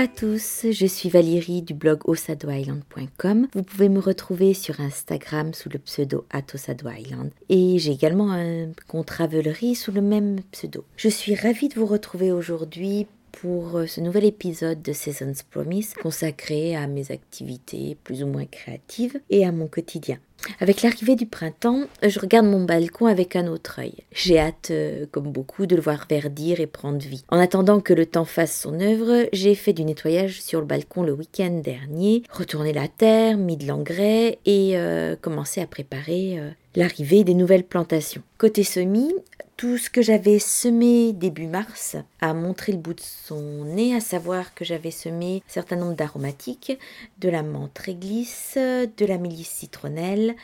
à tous, je suis Valérie du blog osadoisland.com. Vous pouvez me retrouver sur Instagram sous le pseudo atosadoisland et j'ai également un compte Ravelry sous le même pseudo. Je suis ravie de vous retrouver aujourd'hui pour euh, ce nouvel épisode de Seasons Promise consacré à mes activités plus ou moins créatives et à mon quotidien. Avec l'arrivée du printemps, je regarde mon balcon avec un autre œil. J'ai hâte, euh, comme beaucoup, de le voir verdir et prendre vie. En attendant que le temps fasse son œuvre, j'ai fait du nettoyage sur le balcon le week-end dernier, retourné la terre, mis de l'engrais et euh, commencé à préparer l'arrivée des nouvelles plantations. Côté semis, tout ce que j'avais semé début mars a montré le bout de son nez, à savoir que j'avais semé un certain nombre d'aromatiques, de la menthe réglisse, de la mélisse citronnelle,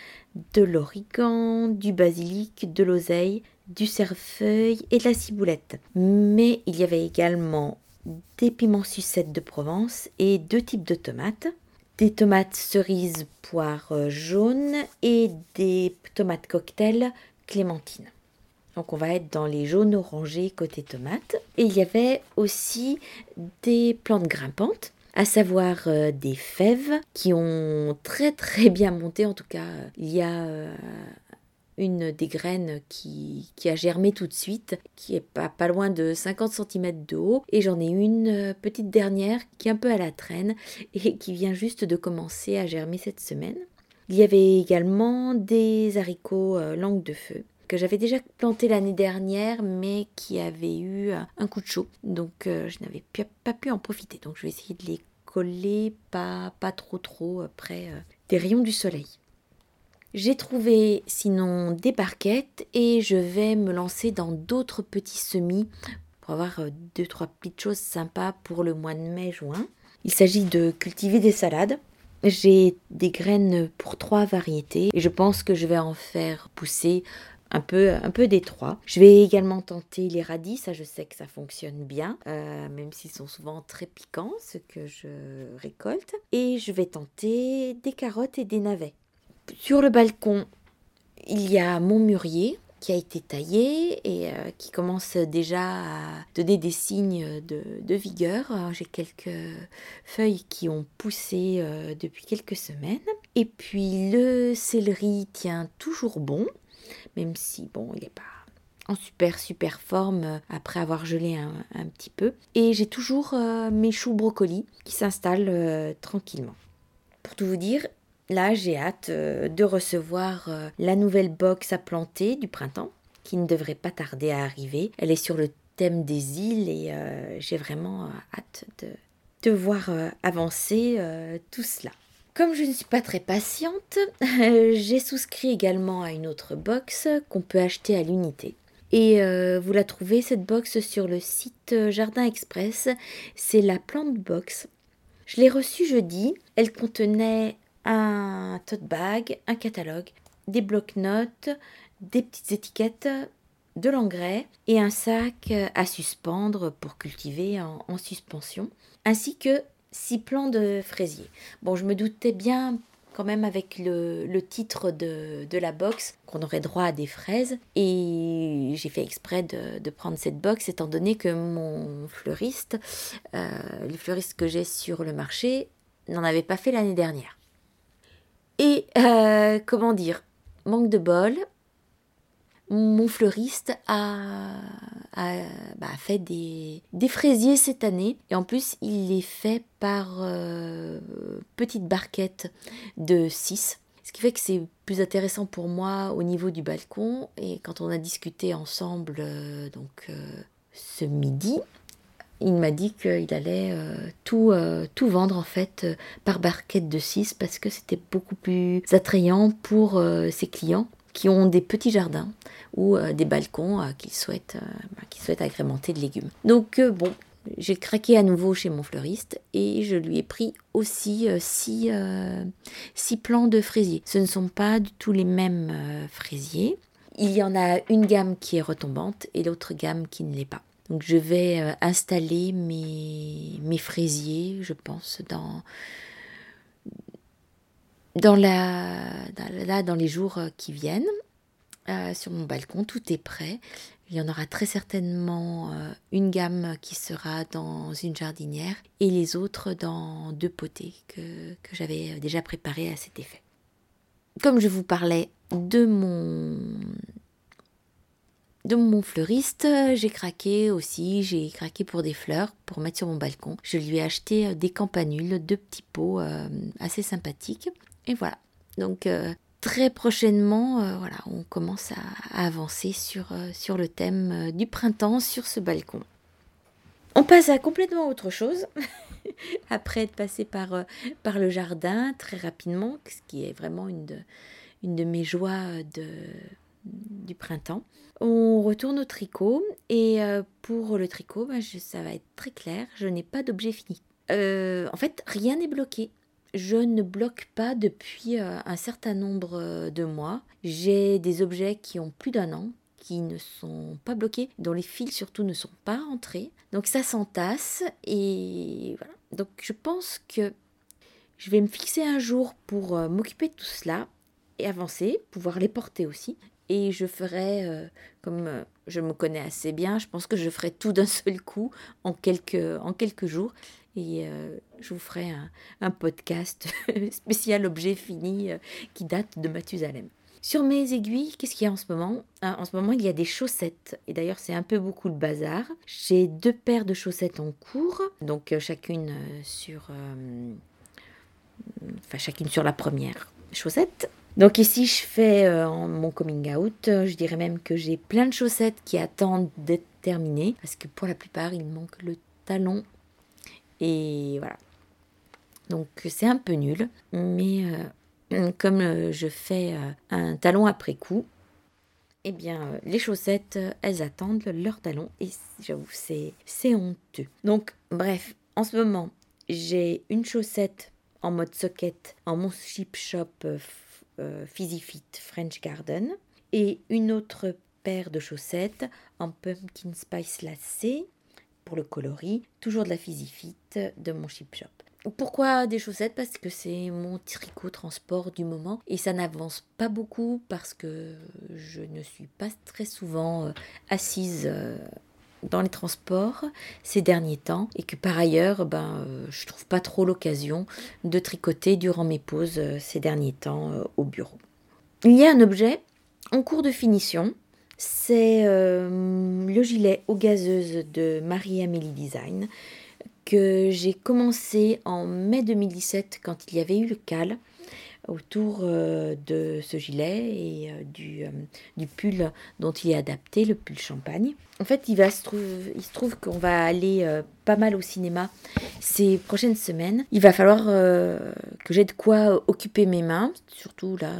de l'origan, du basilic, de l'oseille, du cerfeuil et de la ciboulette. Mais il y avait également des piments sucettes de Provence et deux types de tomates des tomates cerises poire jaune et des tomates cocktail clémentine. Donc on va être dans les jaunes orangés côté tomates. Et il y avait aussi des plantes grimpantes, à savoir euh, des fèves qui ont très très bien monté. En tout cas, il y a euh, une des graines qui, a germé tout de suite, qui est pas, loin de 50 cm de haut. Et j'en ai une euh, petite dernière qui est un peu à la traîne et qui vient juste de commencer à germer cette semaine. Il y avait également des haricots langue de feu que j'avais déjà planté l'année dernière, mais qui avait eu un coup de chaud. Donc euh, je n'avais pas pu en profiter. Donc je vais essayer de les coller pas, pas trop trop près euh, des rayons du soleil. J'ai trouvé sinon des barquettes et je vais me lancer dans d'autres petits semis pour avoir euh, deux trois petites choses sympas pour le mois de mai-juin. Il s'agit de cultiver des salades. J'ai des graines pour trois variétés et je pense que je vais en faire pousser un peu, un peu détroit. Je vais également tenter les radis, ça je sais que ça fonctionne bien, euh, même s'ils sont souvent très piquants, ce que je récolte. Et je vais tenter des carottes et des navets. Sur le balcon, il y a mon mûrier qui a été taillé et euh, qui commence déjà à donner des signes de, vigueur. J'ai quelques feuilles qui ont poussé euh, depuis quelques semaines. Et puis le céleri tient toujours bon même si, bon, il n'est pas en super super forme après avoir gelé un, petit peu. Et j'ai toujours euh, mes choux brocolis qui s'installent tranquillement. Pour tout vous dire, là j'ai hâte de recevoir la nouvelle box à planter du printemps qui ne devrait pas tarder à arriver. Elle est sur le thème des îles et j'ai vraiment hâte de, voir avancer tout cela. Comme je ne suis pas très patiente, j'ai souscrit également à une autre box qu'on peut acheter à l'unité. Et euh, vous la trouvez, cette box, sur le site euh, Jardin Express. C'est la plante box. Je l'ai reçue jeudi. Elle contenait un tote bag, un catalogue, des blocs-notes, des petites étiquettes, de l'engrais et un sac à suspendre pour cultiver en suspension, ainsi que six plants de fraisier. Bon, je me doutais bien quand même avec le, titre de, la box qu'on aurait droit à des fraises. Et j'ai fait exprès de, prendre cette box étant donné que mon fleuriste, euh, le fleuriste que j'ai sur le marché, n'en avait pas fait l'année dernière. Et euh, comment dire, manque de bol, mon fleuriste a, bah, fait des, fraisiers cette année et en plus il les fait par euh, petites barquettes de 6. Ce qui fait que c'est plus intéressant pour moi au niveau du balcon et quand on a discuté ensemble euh, donc euh, ce midi, il m'a dit qu'il allait tout, tout vendre en fait par barquette de 6 parce que c'était beaucoup plus attrayant pour ses clients qui ont des petits jardins ou euh, des balcons euh, qu'ils souhaitent, euh, bah, souhaitent agrémenter de légumes. Donc bon, j'ai craqué à nouveau chez mon fleuriste et je lui ai pris aussi six, six, plants de fraisiers. Ce ne sont pas du tout les mêmes fraisiers. Il y en a une gamme qui est retombante et l'autre gamme qui ne l'est pas. Donc je vais installer mes, fraisiers, je pense, dans, les jours qui viennent. sur mon balcon, tout est prêt. Il y en aura très certainement une gamme qui sera dans une jardinière et les autres dans deux potées que, que j'avais déjà préparées à cet effet. Comme je vous parlais de mon de mon fleuriste, j'ai craqué aussi, j'ai craqué pour des fleurs pour mettre sur mon balcon. Je lui ai acheté euh, des campanules, deux petits pots euh, assez sympathiques. Et voilà. Donc euh, très prochainement, voilà, on commence à, avancer sur, sur le thème du printemps sur ce balcon. On passe à complètement autre chose. Après être passé par, par le jardin très rapidement, ce qui est vraiment une une de mes joies de, du printemps. On retourne au tricot et euh, pour le tricot, ben, ça va être très clair, je n'ai pas d'objet fini. Euh, en fait, rien n'est bloqué. Je ne bloque pas depuis euh, un certain nombre de mois. J'ai des objets qui ont plus d'un an, qui ne sont pas bloqués, dont les fils surtout ne sont pas rentrés. Donc ça s'entasse et voilà. Donc je pense que je vais me fixer un jour pour m'occuper de tout cela et avancer, pouvoir les porter aussi et je ferai, euh, comme euh, je me connais assez bien, je pense que je ferai tout d'un seul coup en quelques, en quelques jours. Et euh, je vous ferai un, un podcast spécial objet fini qui date de Mathusalem. Sur mes aiguilles, qu'est-ce qu'il y a en ce moment? Ah, En ce moment, il y a des chaussettes. Et d'ailleurs, c'est un peu beaucoup le bazar. J'ai deux paires de chaussettes en cours, donc chacune sur, enfin chacune sur la première chaussette. Donc ici, je fais euh, mon coming out. Je dirais même que j'ai plein de chaussettes qui attendent d'être terminées. Parce que pour la plupart, il manque le talon. Et voilà. Donc c'est un peu nul. Mais euh, comme euh, je fais un talon après coup, eh bien, les chaussettes, elles attendent leur talon. Et j'avoue, c'est, c'est honteux. Donc, bref, en ce moment, j'ai une chaussette en mode socket en mon chip shop Fit French Garden et une autre paire de chaussettes en pumpkin spice lacé pour le coloris, toujours de la Fit de mon chip shop. Pourquoi des chaussettes? Parce que c'est mon tricot transport du moment et ça n'avance pas beaucoup parce que je ne suis pas très souvent euh, assise euh, dans les transports ces derniers temps et que par ailleurs, ben, euh, je trouve pas trop l'occasion de tricoter durant mes pauses euh, ces derniers temps euh, au bureau. Il y a un objet en cours de finition, c'est le gilet aux gazeuses de Marie-Amélie Design que j'ai commencé en mai 2017 quand il y avait eu le cal autour euh, de ce gilet et euh, du, euh, du, pull dont il est adapté, le pull champagne. En fait, il, se, trouve, qu'on va aller pas mal au cinéma ces prochaines semaines. Il va falloir que j'ai de quoi occuper mes mains, surtout là,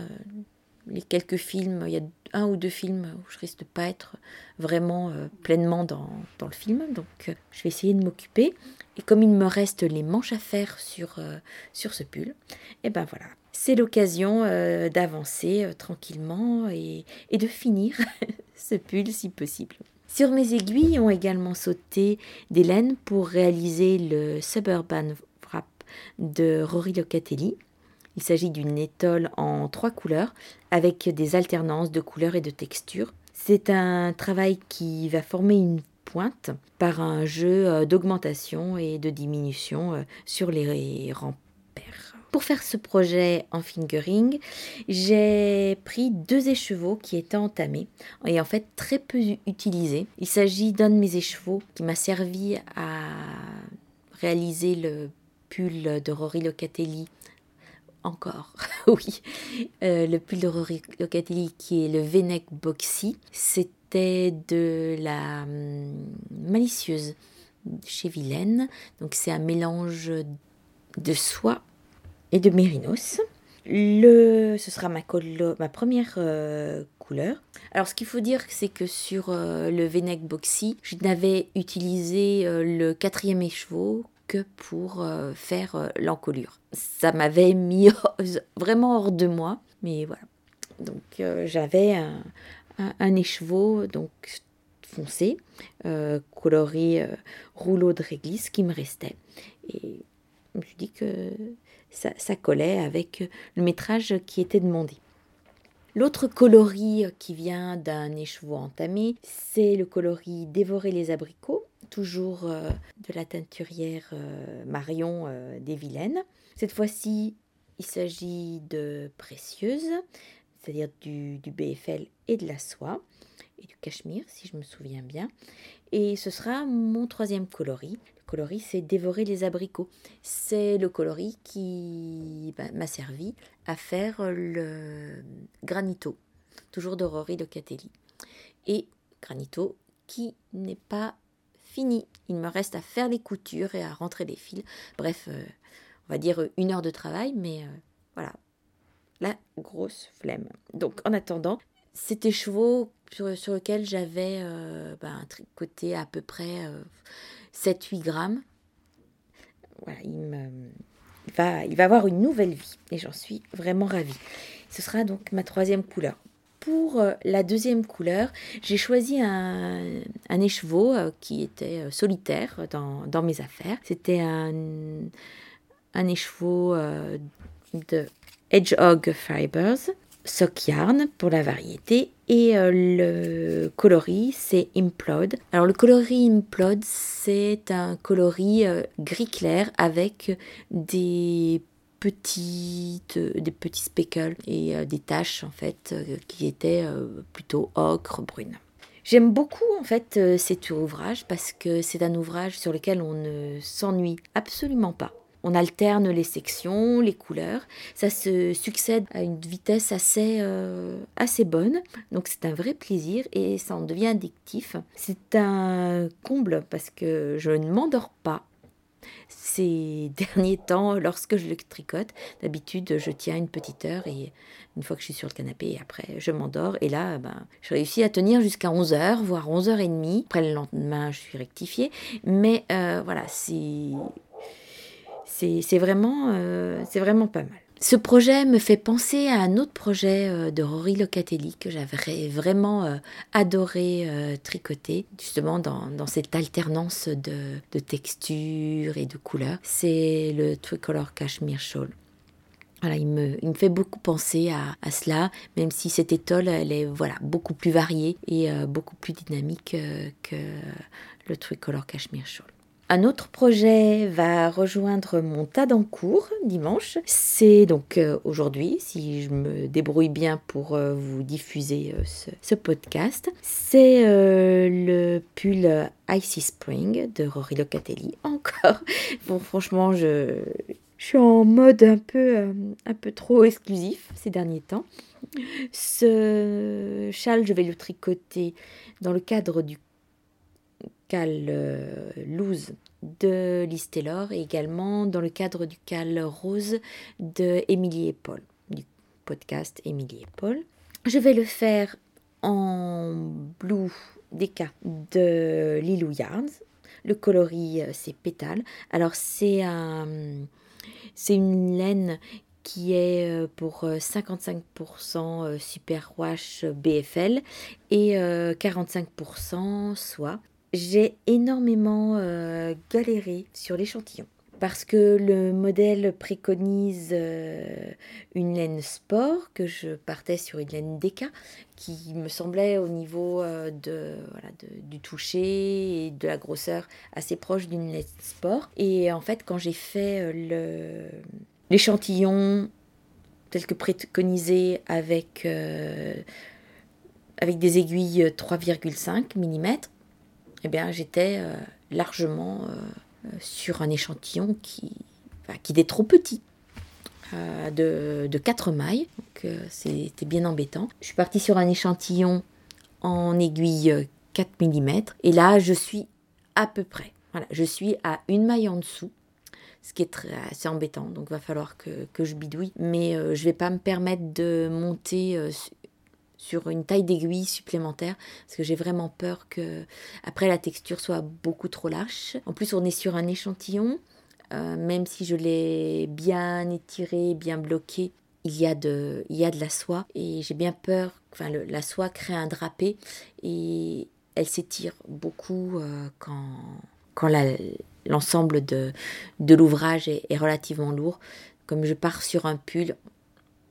les quelques films. Il y a un ou deux films où je risque de pas être vraiment pleinement dans, dans, le film, donc je vais essayer de m'occuper. Et comme il me reste les manches à faire sur, sur ce pull, et ben voilà, c'est l'occasion euh, d'avancer euh, tranquillement et, de finir ce pull si possible. Sur mes aiguilles ont également sauté des laines pour réaliser le Suburban Wrap de Rory Locatelli. Il s'agit d'une étole en trois couleurs avec des alternances de couleurs et de textures. C'est un travail qui va former une pointe par un jeu euh, d'augmentation et de diminution sur les rampes pour faire ce projet en fingering, j'ai pris deux écheveaux qui étaient entamés et en fait très peu utilisés. Il s'agit d'un de mes écheveaux qui m'a servi à réaliser le pull de Rory Locatelli encore, oui, euh, le pull de Rory Locatelli qui est le V-neck boxy. C'était de la hum, malicieuse chez Vilaine. Donc c'est un mélange de soie et de mérinos. Le, ce sera ma, ma première euh, couleur. Alors ce qu'il faut dire, c'est que sur euh, le V-neck Boxy, je n'avais utilisé euh, le quatrième écheveau que pour faire l'encolure. Ça m'avait mis vraiment hors de moi, mais voilà. Donc j'avais un, un, écheveau donc foncé, coloré rouleau de réglisse qui me restait. Et je me suis dit que ça, collait avec le métrage qui était demandé. L'autre coloris qui vient d'un écheveau entamé, c'est le coloris Dévorer les abricots, toujours euh, de la teinturière euh, Marion euh, des Vilaines. Cette fois-ci, il s'agit de précieuses, c'est-à-dire du, du, BFL et de la soie, et du cachemire, si je me souviens bien. Et ce sera mon troisième coloris. Coloris, c'est Dévorer les abricots. C'est le coloris qui bah, m'a servi à faire le granito, toujours de Rory Locatelli. Et granito qui n'est pas fini. Il me reste à faire les coutures et à rentrer les fils. Bref, euh, on va dire une heure de travail, mais euh, voilà, la grosse flemme. Donc en attendant, c'était chevaux sur, lequel j'avais euh, bah, tricoté à peu près 7-8 grammes. Voilà, il, va, avoir une nouvelle vie et j'en suis vraiment ravie. Ce sera donc ma troisième couleur pour euh, la deuxième couleur, j'ai choisi un, écheveau euh, qui était euh, solitaire dans, mes affaires. C'était un, un écheveau de Hedgehog Fibers, Sock Yarn pour la variété, et le coloris c'est Implode. Alors le coloris Implode c'est un coloris gris clair avec des petites, euh, des petits speckles et euh, des taches en fait euh, qui étaient plutôt ocre, brune. J'aime beaucoup en fait cet ouvrage parce que c'est un ouvrage sur lequel on ne s'ennuie absolument pas. On alterne les sections, les couleurs. Ça se succède à une vitesse assez, assez bonne. Donc c'est un vrai plaisir et ça en devient addictif. C'est un comble parce que je ne m'endors pas ces derniers temps lorsque je le tricote. D'habitude, je tiens une petite heure et une fois que je suis sur le canapé, après, je m'endors. Et là, ben, je réussis à tenir jusqu'à 11h, voire 11h30. Après le lendemain, je suis rectifiée. Mais euh, voilà, c'est, c'est, vraiment, euh, vraiment pas mal. Ce projet me fait penser à un autre projet euh, de Rory Locatelli que j'avais vraiment euh, adoré tricoter, justement dans, cette alternance de, textures et de couleurs. C'est le Tricolor Cashmere Shawl. Voilà, il me, il me fait beaucoup penser à, cela, même si cette étole, elle est voilà, beaucoup plus variée et beaucoup plus dynamique que le Tricolor Cashmere Shawl. Un autre projet va rejoindre mon tas d'encours dimanche. C'est donc euh, aujourd'hui, si je me débrouille bien pour euh, vous diffuser euh, ce, podcast. C'est le pull Icy Spring de Rory Locatelli. Encore. Bon, franchement, je, suis en mode un peu, un peu trop exclusif ces derniers temps. Ce châle, je vais le tricoter dans le cadre du cal euh, loose de Liz Taylor et également dans le cadre du cal rose de Émilie et Paul, du podcast Émilie et Paul. Je vais le faire en blue Deca de Lilou Yarns. Le coloris, euh, c'est pétale. Alors, c'est une laine qui est euh, pour 55% super wash BFL et 45% soie j'ai énormément euh, galéré sur l'échantillon parce que le modèle préconise euh, une laine sport, que je partais sur une laine DK, qui me semblait au niveau euh, de, du toucher et de la grosseur assez proche d'une laine sport. Et en fait, quand j'ai fait l'échantillon tel que préconisé avec, avec des aiguilles 3,5 mm, eh bien, j'étais euh, largement euh, euh, sur un échantillon qui, était trop petit. de, de 4 mailles, donc c'était bien embêtant. Je suis partie sur un échantillon en aiguille 4 mm, et là je suis à peu près. Voilà, je suis à une maille en dessous, ce qui est très, assez embêtant, donc il va falloir que, que je bidouille. Mais je ne vais pas me permettre de monter sur une taille d'aiguille supplémentaire parce que j'ai vraiment peur que après la texture soit beaucoup trop lâche. En plus on est sur un échantillon, euh, même si je l'ai bien étiré, bien bloqué, il y a de, il y a de la soie et j'ai bien peur, enfin la soie crée un drapé et elle s'étire beaucoup euh, quand, quand l'ensemble de, de l'ouvrage est, est relativement lourd. Comme je pars sur un pull,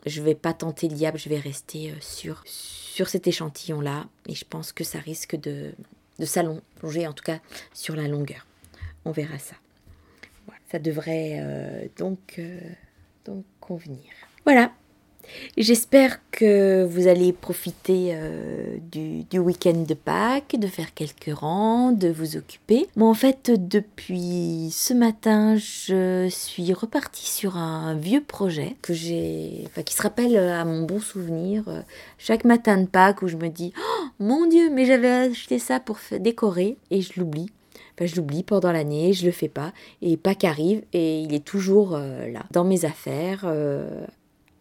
je vais pas tenter le diable, je vais rester sur, sur cet échantillon-là. Et je pense que ça risque de, de s'allonger, en tout cas sur la longueur. On verra ça. Ça devrait donc, donc convenir. Voilà, J'espère que vous allez profiter euh, du, week-end de Pâques, de faire quelques rangs, de vous occuper. Moi, en fait, depuis ce matin, je suis repartie sur un vieux projet que j'ai, enfin, qui se rappelle à mon bon souvenir. Euh, chaque matin de Pâques où je me dis, oh, mon Dieu, mais j'avais acheté ça pour décorer et je l'oublie. Enfin, je l'oublie pendant l'année, je le fais pas. Et Pâques arrive et il est toujours euh, là, dans mes affaires,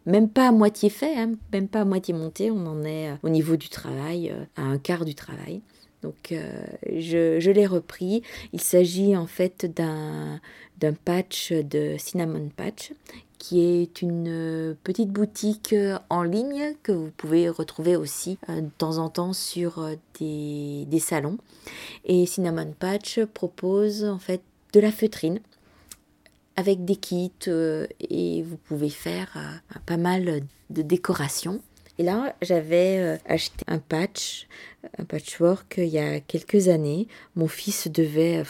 même pas à moitié fait, hein, même pas à moitié monté, on en est euh, au niveau du travail, euh, à un quart du travail. Donc euh, je, l'ai repris. Il s'agit en fait d'un, d'un patch de Cinnamon Patch qui est une petite boutique en ligne que vous pouvez retrouver aussi de temps en temps sur des, des salons. Et Cinnamon Patch propose en fait de la feutrine avec des kits euh, et vous pouvez faire euh, pas mal de décorations. Et là, j'avais euh, acheté un patch, un patchwork il y a quelques années. Mon fils devait...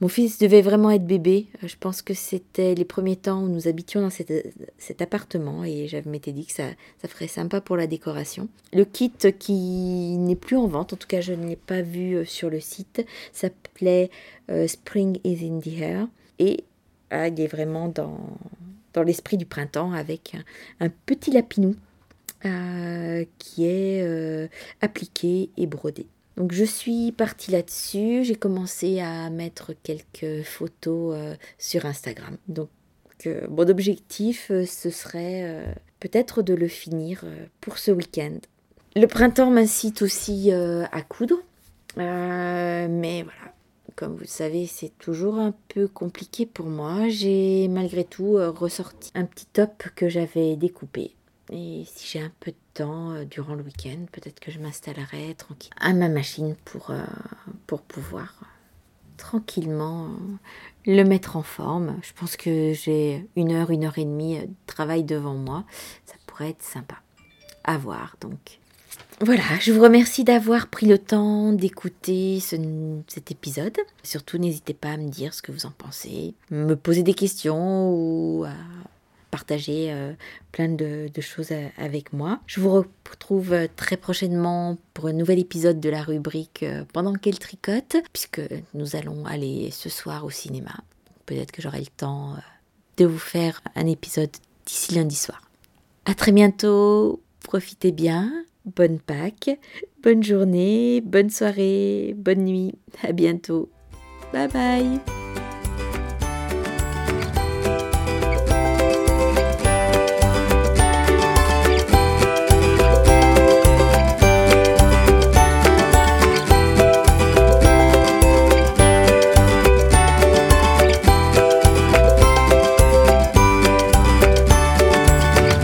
mon fils devait vraiment être bébé. Je pense que c'était les premiers temps où nous habitions dans cet, appartement et je m'étais dit que ça, ça ferait sympa pour la décoration. Le kit qui n'est plus en vente, en tout cas je ne l'ai pas vu sur le site, s'appelait Spring is in the Air. Il est vraiment dans, dans l'esprit du printemps avec un, petit lapinou euh, qui est euh, appliqué et brodé. Donc je suis partie là-dessus, j'ai commencé à mettre quelques photos euh, sur Instagram. Donc mon objectif, ce serait peut-être de le finir pour ce week-end. Le printemps m'incite aussi à coudre, mais voilà, comme vous le savez, c'est toujours un peu compliqué pour moi. J'ai malgré tout euh, ressorti un petit top que j'avais découpé. Et si j'ai un peu de temps euh, durant le week-end, peut-être que je m'installerai tranquille à ma machine pour, euh, pour pouvoir tranquillement le mettre en forme. Je pense que j'ai une heure, une heure et demie de travail devant moi. Ça pourrait être sympa à voir donc. Voilà, je vous remercie d'avoir pris le temps d'écouter cet épisode. Surtout, n'hésitez pas à me dire ce que vous en pensez, me poser des questions ou à partager euh, plein de, choses euh, avec moi. Je vous retrouve euh, très prochainement pour un nouvel épisode de la rubrique Pendant qu'elle tricote, puisque nous allons aller ce soir au cinéma. Peut-être que j'aurai le temps de vous faire un épisode d'ici lundi soir. À très bientôt, profitez bien bonne Pâques, bonne journée, bonne soirée, bonne nuit. À bientôt. Bye bye.